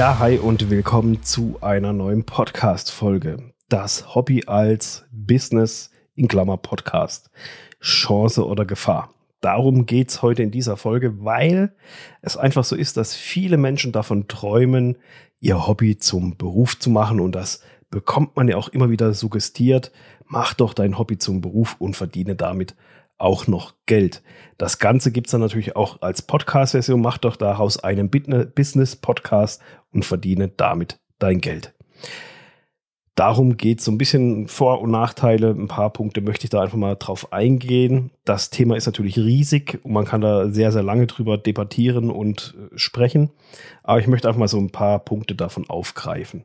Ja, hi und willkommen zu einer neuen Podcast-Folge. Das Hobby als Business in Klammer Podcast. Chance oder Gefahr. Darum geht es heute in dieser Folge, weil es einfach so ist, dass viele Menschen davon träumen, ihr Hobby zum Beruf zu machen und das bekommt man ja auch immer wieder suggestiert. Mach doch dein Hobby zum Beruf und verdiene damit auch noch Geld. Das Ganze gibt es dann natürlich auch als Podcast-Version. Mach doch daraus einen Business-Podcast und verdiene damit dein Geld. Darum geht es so ein bisschen Vor- und Nachteile. Ein paar Punkte möchte ich da einfach mal drauf eingehen. Das Thema ist natürlich riesig und man kann da sehr, sehr lange drüber debattieren und äh, sprechen. Aber ich möchte einfach mal so ein paar Punkte davon aufgreifen.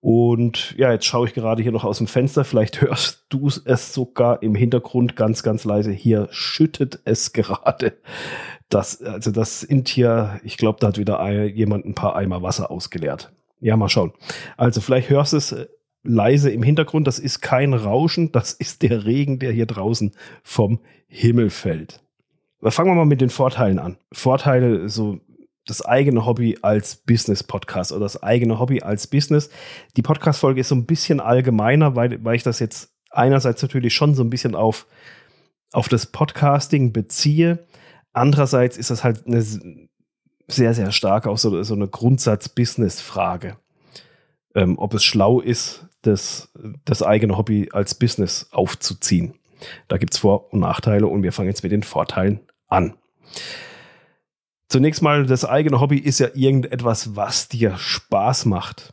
Und ja, jetzt schaue ich gerade hier noch aus dem Fenster. Vielleicht hörst du es sogar im Hintergrund ganz, ganz leise. Hier schüttet es gerade. Das, also das sind hier, ich glaube, da hat wieder ein, jemand ein paar Eimer Wasser ausgeleert. Ja, mal schauen. Also vielleicht hörst du es äh, leise im Hintergrund. Das ist kein Rauschen, das ist der Regen, der hier draußen vom Himmel fällt. Fangen wir mal mit den Vorteilen an. Vorteile, so das eigene Hobby als Business-Podcast oder das eigene Hobby als Business. Die Podcast-Folge ist so ein bisschen allgemeiner, weil, weil ich das jetzt einerseits natürlich schon so ein bisschen auf, auf das Podcasting beziehe. Andererseits ist das halt eine sehr, sehr stark auch so, so eine Grundsatz-Business-Frage. Ähm, ob es schlau ist, das, das eigene Hobby als Business aufzuziehen. Da gibt es Vor- und Nachteile und wir fangen jetzt mit den Vorteilen an. Zunächst mal, das eigene Hobby ist ja irgendetwas, was dir Spaß macht.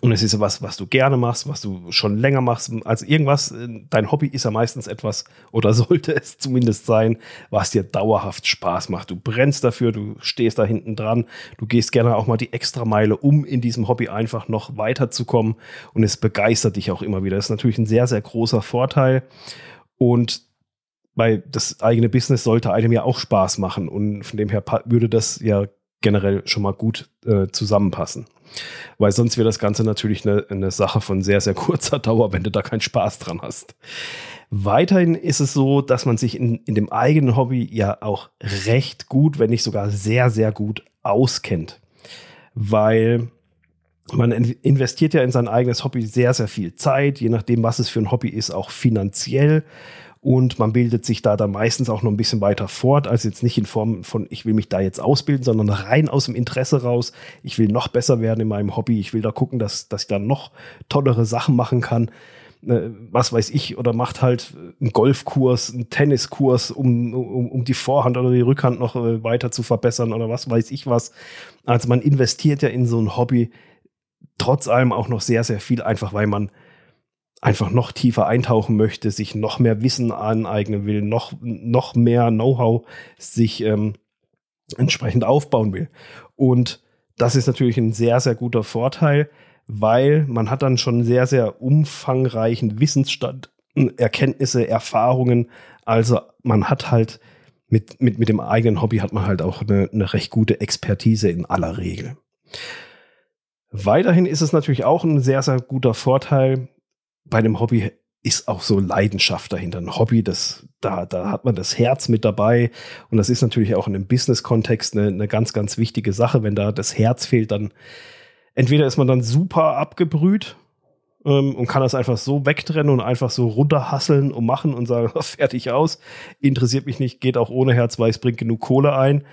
Und es ist was, was du gerne machst, was du schon länger machst. Also irgendwas, dein Hobby ist ja meistens etwas, oder sollte es zumindest sein, was dir dauerhaft Spaß macht. Du brennst dafür, du stehst da hinten dran, du gehst gerne auch mal die Extrameile, um in diesem Hobby einfach noch weiterzukommen. Und es begeistert dich auch immer wieder. Das ist natürlich ein sehr, sehr großer Vorteil. Und weil das eigene Business sollte einem ja auch Spaß machen und von dem her würde das ja generell schon mal gut äh, zusammenpassen. Weil sonst wäre das Ganze natürlich eine, eine Sache von sehr, sehr kurzer Dauer, wenn du da keinen Spaß dran hast. Weiterhin ist es so, dass man sich in, in dem eigenen Hobby ja auch recht gut, wenn nicht sogar sehr, sehr gut auskennt. Weil man investiert ja in sein eigenes Hobby sehr, sehr viel Zeit, je nachdem, was es für ein Hobby ist, auch finanziell und man bildet sich da dann meistens auch noch ein bisschen weiter fort, also jetzt nicht in Form von, ich will mich da jetzt ausbilden, sondern rein aus dem Interesse raus, ich will noch besser werden in meinem Hobby, ich will da gucken, dass, dass ich da noch tollere Sachen machen kann. Äh, was weiß ich, oder macht halt einen Golfkurs, einen Tenniskurs, um, um, um die Vorhand oder die Rückhand noch äh, weiter zu verbessern oder was weiß ich was. Also man investiert ja in so ein Hobby trotz allem auch noch sehr, sehr viel, einfach weil man einfach noch tiefer eintauchen möchte, sich noch mehr Wissen aneignen will, noch, noch mehr Know-how sich ähm, entsprechend aufbauen will. Und das ist natürlich ein sehr, sehr guter Vorteil, weil man hat dann schon sehr, sehr umfangreichen Wissensstand, Erkenntnisse, Erfahrungen. Also man hat halt mit, mit, mit dem eigenen Hobby hat man halt auch eine, eine recht gute Expertise in aller Regel. Weiterhin ist es natürlich auch ein sehr, sehr guter Vorteil, bei einem Hobby ist auch so Leidenschaft dahinter. Ein Hobby, das, da, da hat man das Herz mit dabei. Und das ist natürlich auch in einem Business-Kontext eine, eine ganz, ganz wichtige Sache. Wenn da das Herz fehlt, dann entweder ist man dann super abgebrüht ähm, und kann das einfach so wegtrennen und einfach so runterhasseln und machen und sagen, fertig aus. Interessiert mich nicht, geht auch ohne Herz, weil es bringt genug Kohle ein.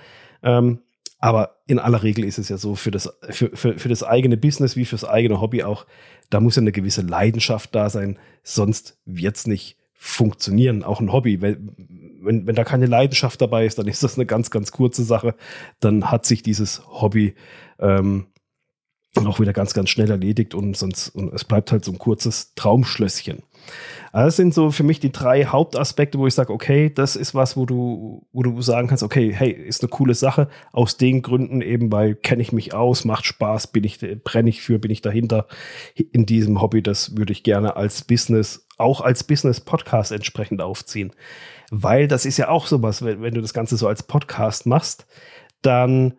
Ähm, aber in aller Regel ist es ja so, für das, für, für, für das eigene Business wie fürs eigene Hobby auch, da muss ja eine gewisse Leidenschaft da sein, sonst wird's nicht funktionieren. Auch ein Hobby. Wenn, wenn, wenn da keine Leidenschaft dabei ist, dann ist das eine ganz, ganz kurze Sache. Dann hat sich dieses Hobby ähm, auch wieder ganz, ganz schnell erledigt und sonst und es bleibt halt so ein kurzes Traumschlösschen. Also das sind so für mich die drei Hauptaspekte, wo ich sage, okay, das ist was, wo du, wo du sagen kannst, okay, hey, ist eine coole Sache. Aus den Gründen eben, weil kenne ich mich aus, macht Spaß, bin ich, brenne ich für, bin ich dahinter in diesem Hobby. Das würde ich gerne als Business, auch als Business-Podcast entsprechend aufziehen. Weil das ist ja auch sowas, wenn, wenn du das Ganze so als Podcast machst, dann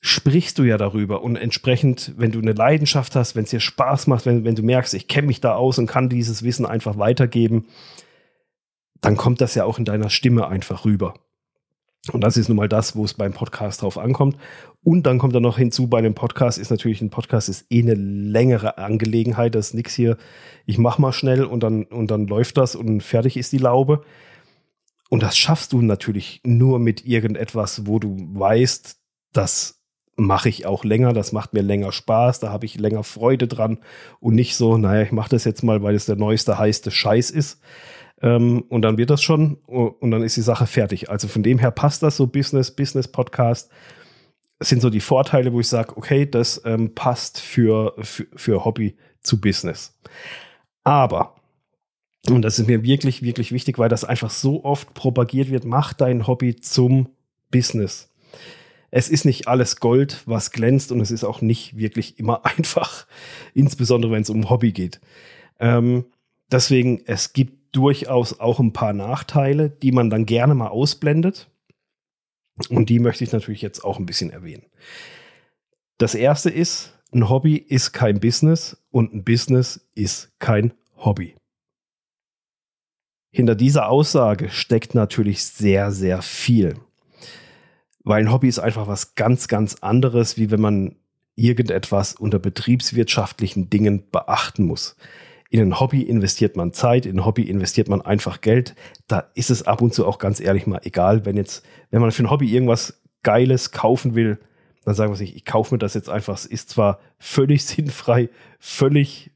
sprichst du ja darüber und entsprechend, wenn du eine Leidenschaft hast, wenn es dir Spaß macht, wenn, wenn du merkst, ich kenne mich da aus und kann dieses Wissen einfach weitergeben, dann kommt das ja auch in deiner Stimme einfach rüber. Und das ist nun mal das, wo es beim Podcast drauf ankommt. Und dann kommt dann noch hinzu, bei einem Podcast ist natürlich ein Podcast ist eh eine längere Angelegenheit. Das ist nichts hier, ich mach mal schnell und dann, und dann läuft das und fertig ist die Laube. Und das schaffst du natürlich nur mit irgendetwas, wo du weißt, das mache ich auch länger, das macht mir länger Spaß, da habe ich länger Freude dran und nicht so, naja, ich mache das jetzt mal, weil es der neueste, heiße Scheiß ist. Ähm, und dann wird das schon und dann ist die Sache fertig. Also von dem her passt das so Business, Business Podcast. Das sind so die Vorteile, wo ich sage, okay, das ähm, passt für, für, für Hobby zu Business. Aber, und das ist mir wirklich, wirklich wichtig, weil das einfach so oft propagiert wird, mach dein Hobby zum Business. Es ist nicht alles Gold, was glänzt und es ist auch nicht wirklich immer einfach, insbesondere wenn es um Hobby geht. Ähm, deswegen, es gibt durchaus auch ein paar Nachteile, die man dann gerne mal ausblendet. Und die möchte ich natürlich jetzt auch ein bisschen erwähnen. Das erste ist, ein Hobby ist kein Business und ein Business ist kein Hobby. Hinter dieser Aussage steckt natürlich sehr, sehr viel. Weil ein Hobby ist einfach was ganz, ganz anderes, wie wenn man irgendetwas unter betriebswirtschaftlichen Dingen beachten muss. In ein Hobby investiert man Zeit, in ein Hobby investiert man einfach Geld. Da ist es ab und zu auch ganz ehrlich mal egal, wenn jetzt, wenn man für ein Hobby irgendwas Geiles kaufen will, dann sagen wir sich, ich kaufe mir das jetzt einfach. Es ist zwar völlig sinnfrei, völlig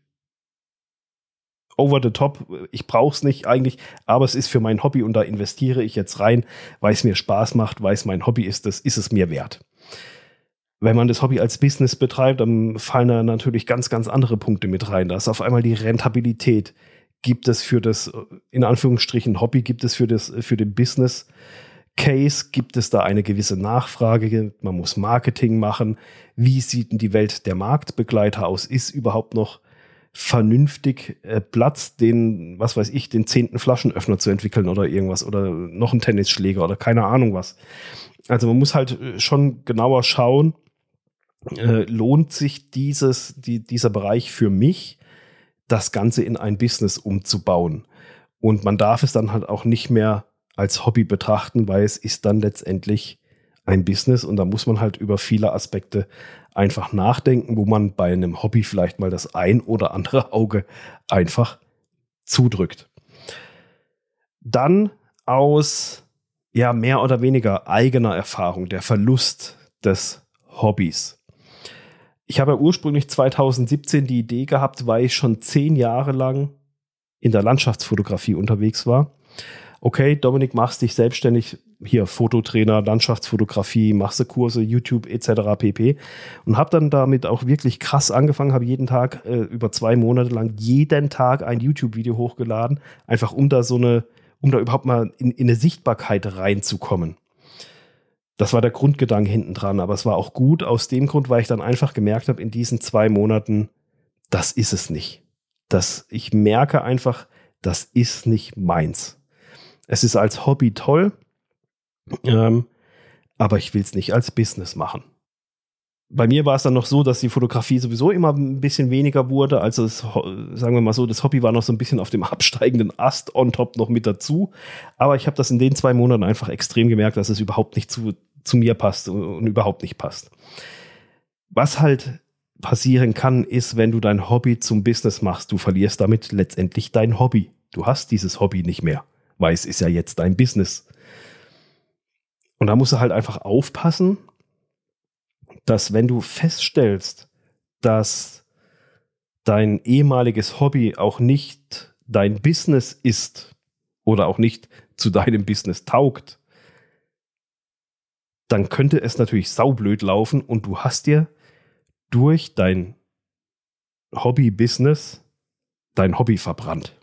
over the top. Ich brauche es nicht eigentlich, aber es ist für mein Hobby und da investiere ich jetzt rein, weil es mir Spaß macht, weil es mein Hobby ist. Das ist es mir wert wenn man das Hobby als Business betreibt, dann fallen da natürlich ganz, ganz andere Punkte mit rein. Da ist auf einmal die Rentabilität. Gibt es für das, in Anführungsstrichen, Hobby, gibt es für das, für den Business Case, gibt es da eine gewisse Nachfrage? Man muss Marketing machen. Wie sieht denn die Welt der Marktbegleiter aus? Ist überhaupt noch vernünftig äh, Platz, den, was weiß ich, den zehnten Flaschenöffner zu entwickeln oder irgendwas oder noch einen Tennisschläger oder keine Ahnung was. Also man muss halt äh, schon genauer schauen, äh, lohnt sich dieses, die, dieser Bereich für mich, das Ganze in ein Business umzubauen. Und man darf es dann halt auch nicht mehr als Hobby betrachten, weil es ist dann letztendlich ein Business und da muss man halt über viele Aspekte einfach nachdenken, wo man bei einem Hobby vielleicht mal das ein oder andere Auge einfach zudrückt. Dann aus ja mehr oder weniger eigener Erfahrung der Verlust des Hobbys ich habe ursprünglich 2017 die Idee gehabt, weil ich schon zehn Jahre lang in der Landschaftsfotografie unterwegs war. Okay, Dominik, machst dich selbstständig, hier Fototrainer, Landschaftsfotografie, machst du Kurse, YouTube etc. pp. Und habe dann damit auch wirklich krass angefangen, habe jeden Tag äh, über zwei Monate lang jeden Tag ein YouTube-Video hochgeladen, einfach um da so eine, um da überhaupt mal in, in eine Sichtbarkeit reinzukommen. Das war der Grundgedanke hinten dran, aber es war auch gut aus dem Grund, weil ich dann einfach gemerkt habe, in diesen zwei Monaten, das ist es nicht. Das, ich merke einfach, das ist nicht meins. Es ist als Hobby toll, ähm, aber ich will es nicht als Business machen. Bei mir war es dann noch so, dass die Fotografie sowieso immer ein bisschen weniger wurde. Also, es, sagen wir mal so, das Hobby war noch so ein bisschen auf dem absteigenden Ast on top noch mit dazu. Aber ich habe das in den zwei Monaten einfach extrem gemerkt, dass es überhaupt nicht zu, zu mir passt und überhaupt nicht passt. Was halt passieren kann, ist, wenn du dein Hobby zum Business machst, du verlierst damit letztendlich dein Hobby. Du hast dieses Hobby nicht mehr, weil es ist ja jetzt dein Business. Und da musst du halt einfach aufpassen, dass wenn du feststellst, dass dein ehemaliges Hobby auch nicht dein Business ist oder auch nicht zu deinem Business taugt, dann könnte es natürlich saublöd laufen und du hast dir durch dein Hobby-Business dein Hobby verbrannt.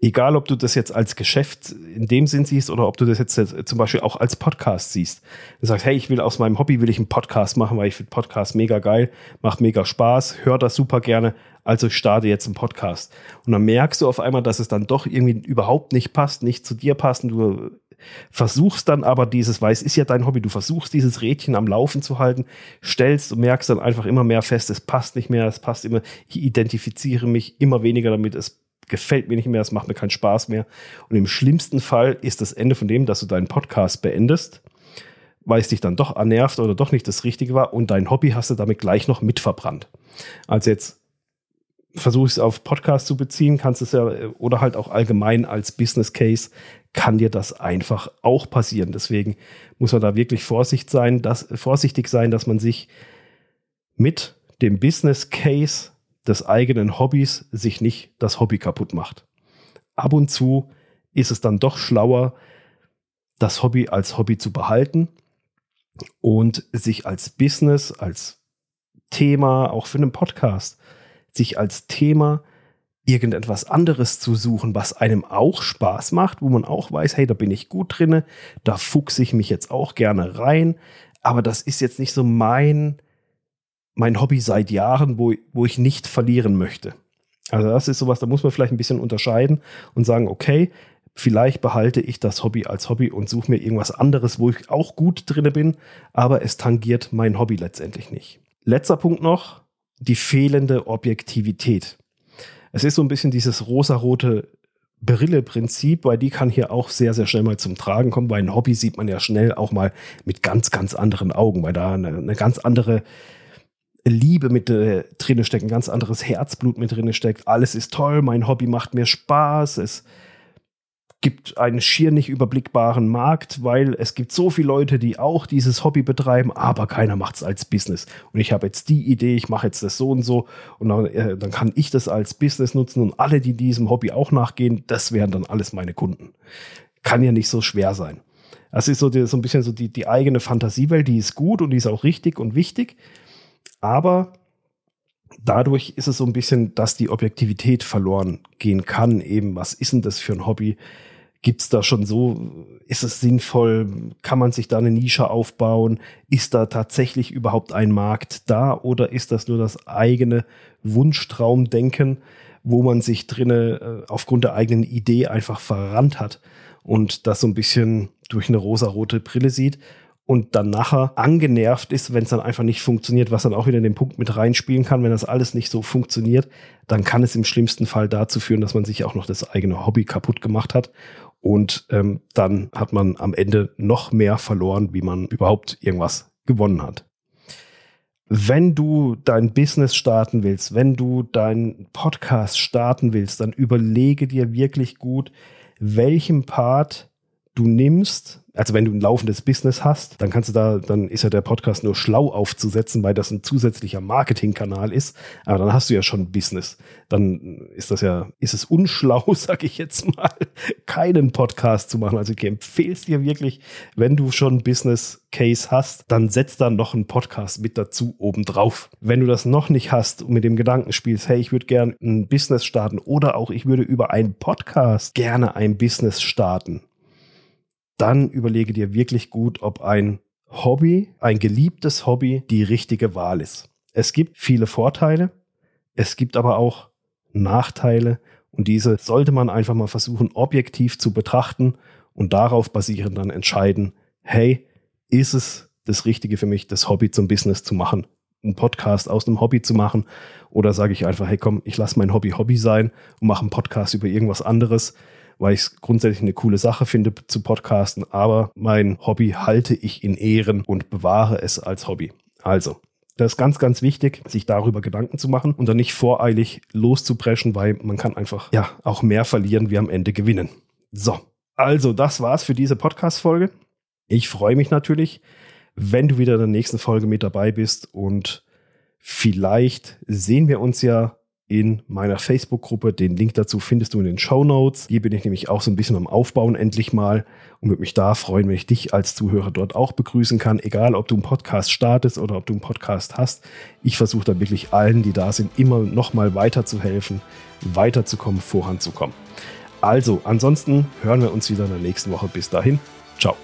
Egal, ob du das jetzt als Geschäft in dem Sinn siehst oder ob du das jetzt zum Beispiel auch als Podcast siehst. Du sagst, hey, ich will aus meinem Hobby will ich einen Podcast machen, weil ich finde Podcast mega geil, macht mega Spaß, höre das super gerne, also ich starte jetzt einen Podcast. Und dann merkst du auf einmal, dass es dann doch irgendwie überhaupt nicht passt, nicht zu dir passt und du versuchst dann aber dieses, weil es ist ja dein Hobby, du versuchst dieses Rädchen am Laufen zu halten, stellst und merkst dann einfach immer mehr fest, es passt nicht mehr, es passt immer, ich identifiziere mich immer weniger damit, es gefällt mir nicht mehr, es macht mir keinen Spaß mehr. Und im schlimmsten Fall ist das Ende von dem, dass du deinen Podcast beendest, weil es dich dann doch annervt oder doch nicht das Richtige war und dein Hobby hast du damit gleich noch mitverbrannt. Also jetzt versuche ich es auf Podcast zu beziehen, kannst es ja oder halt auch allgemein als Business Case kann dir das einfach auch passieren. Deswegen muss man da wirklich Vorsicht sein, dass, vorsichtig sein, dass man sich mit dem Business Case des eigenen Hobbys sich nicht das Hobby kaputt macht. Ab und zu ist es dann doch schlauer, das Hobby als Hobby zu behalten und sich als Business, als Thema, auch für einen Podcast, sich als Thema irgendetwas anderes zu suchen, was einem auch Spaß macht, wo man auch weiß, hey, da bin ich gut drinne, da fuchse ich mich jetzt auch gerne rein, aber das ist jetzt nicht so mein mein Hobby seit Jahren, wo, wo ich nicht verlieren möchte. Also das ist sowas, da muss man vielleicht ein bisschen unterscheiden und sagen, okay, vielleicht behalte ich das Hobby als Hobby und suche mir irgendwas anderes, wo ich auch gut drinne bin, aber es tangiert mein Hobby letztendlich nicht. Letzter Punkt noch, die fehlende Objektivität. Es ist so ein bisschen dieses rosarote Brille-Prinzip, weil die kann hier auch sehr, sehr schnell mal zum Tragen kommen, weil ein Hobby sieht man ja schnell auch mal mit ganz, ganz anderen Augen, weil da eine, eine ganz andere Liebe mit äh, drinne steckt, ein ganz anderes Herzblut mit drinne steckt. Alles ist toll, mein Hobby macht mir Spaß. Es gibt einen schier nicht überblickbaren Markt, weil es gibt so viele Leute, die auch dieses Hobby betreiben, aber keiner macht es als Business. Und ich habe jetzt die Idee, ich mache jetzt das so und so und dann, äh, dann kann ich das als Business nutzen und alle, die diesem Hobby auch nachgehen, das wären dann alles meine Kunden. Kann ja nicht so schwer sein. Das ist so, die, so ein bisschen so die, die eigene Fantasiewelt, die ist gut und die ist auch richtig und wichtig. Aber dadurch ist es so ein bisschen, dass die Objektivität verloren gehen kann. Eben, was ist denn das für ein Hobby? Gibt es da schon so, ist es sinnvoll? Kann man sich da eine Nische aufbauen? Ist da tatsächlich überhaupt ein Markt da oder ist das nur das eigene Wunschtraumdenken, wo man sich drinne äh, aufgrund der eigenen Idee einfach verrannt hat und das so ein bisschen durch eine rosarote Brille sieht? Und dann nachher angenervt ist, wenn es dann einfach nicht funktioniert, was dann auch wieder in den Punkt mit reinspielen kann, wenn das alles nicht so funktioniert, dann kann es im schlimmsten Fall dazu führen, dass man sich auch noch das eigene Hobby kaputt gemacht hat und ähm, dann hat man am Ende noch mehr verloren, wie man überhaupt irgendwas gewonnen hat. Wenn du dein Business starten willst, wenn du deinen Podcast starten willst, dann überlege dir wirklich gut, welchen Part du nimmst, also wenn du ein laufendes Business hast, dann kannst du da, dann ist ja der Podcast nur schlau aufzusetzen, weil das ein zusätzlicher Marketingkanal ist. Aber dann hast du ja schon Business. Dann ist das ja, ist es unschlau, sag ich jetzt mal, keinen Podcast zu machen. Also ich empfehle es dir wirklich, wenn du schon Business Case hast, dann setz da noch einen Podcast mit dazu obendrauf. Wenn du das noch nicht hast und mit dem Gedanken spielst, hey, ich würde gerne ein Business starten oder auch ich würde über einen Podcast gerne ein Business starten dann überlege dir wirklich gut, ob ein Hobby, ein geliebtes Hobby, die richtige Wahl ist. Es gibt viele Vorteile, es gibt aber auch Nachteile und diese sollte man einfach mal versuchen, objektiv zu betrachten und darauf basierend dann entscheiden, hey, ist es das Richtige für mich, das Hobby zum Business zu machen, einen Podcast aus einem Hobby zu machen oder sage ich einfach, hey komm, ich lasse mein Hobby Hobby sein und mache einen Podcast über irgendwas anderes weil ich es grundsätzlich eine coole Sache finde zu podcasten, aber mein Hobby halte ich in Ehren und bewahre es als Hobby. Also, das ist ganz, ganz wichtig, sich darüber Gedanken zu machen und dann nicht voreilig loszupreschen, weil man kann einfach ja auch mehr verlieren wie am Ende gewinnen. So, also das war's für diese Podcast-Folge. Ich freue mich natürlich, wenn du wieder in der nächsten Folge mit dabei bist und vielleicht sehen wir uns ja in meiner Facebook-Gruppe. Den Link dazu findest du in den Show Notes. Hier bin ich nämlich auch so ein bisschen am Aufbauen endlich mal und würde mich da freuen, wenn ich dich als Zuhörer dort auch begrüßen kann. Egal, ob du einen Podcast startest oder ob du einen Podcast hast. Ich versuche da wirklich allen, die da sind, immer noch mal weiterzuhelfen, weiterzukommen, voranzukommen. Also, ansonsten hören wir uns wieder in der nächsten Woche. Bis dahin. Ciao.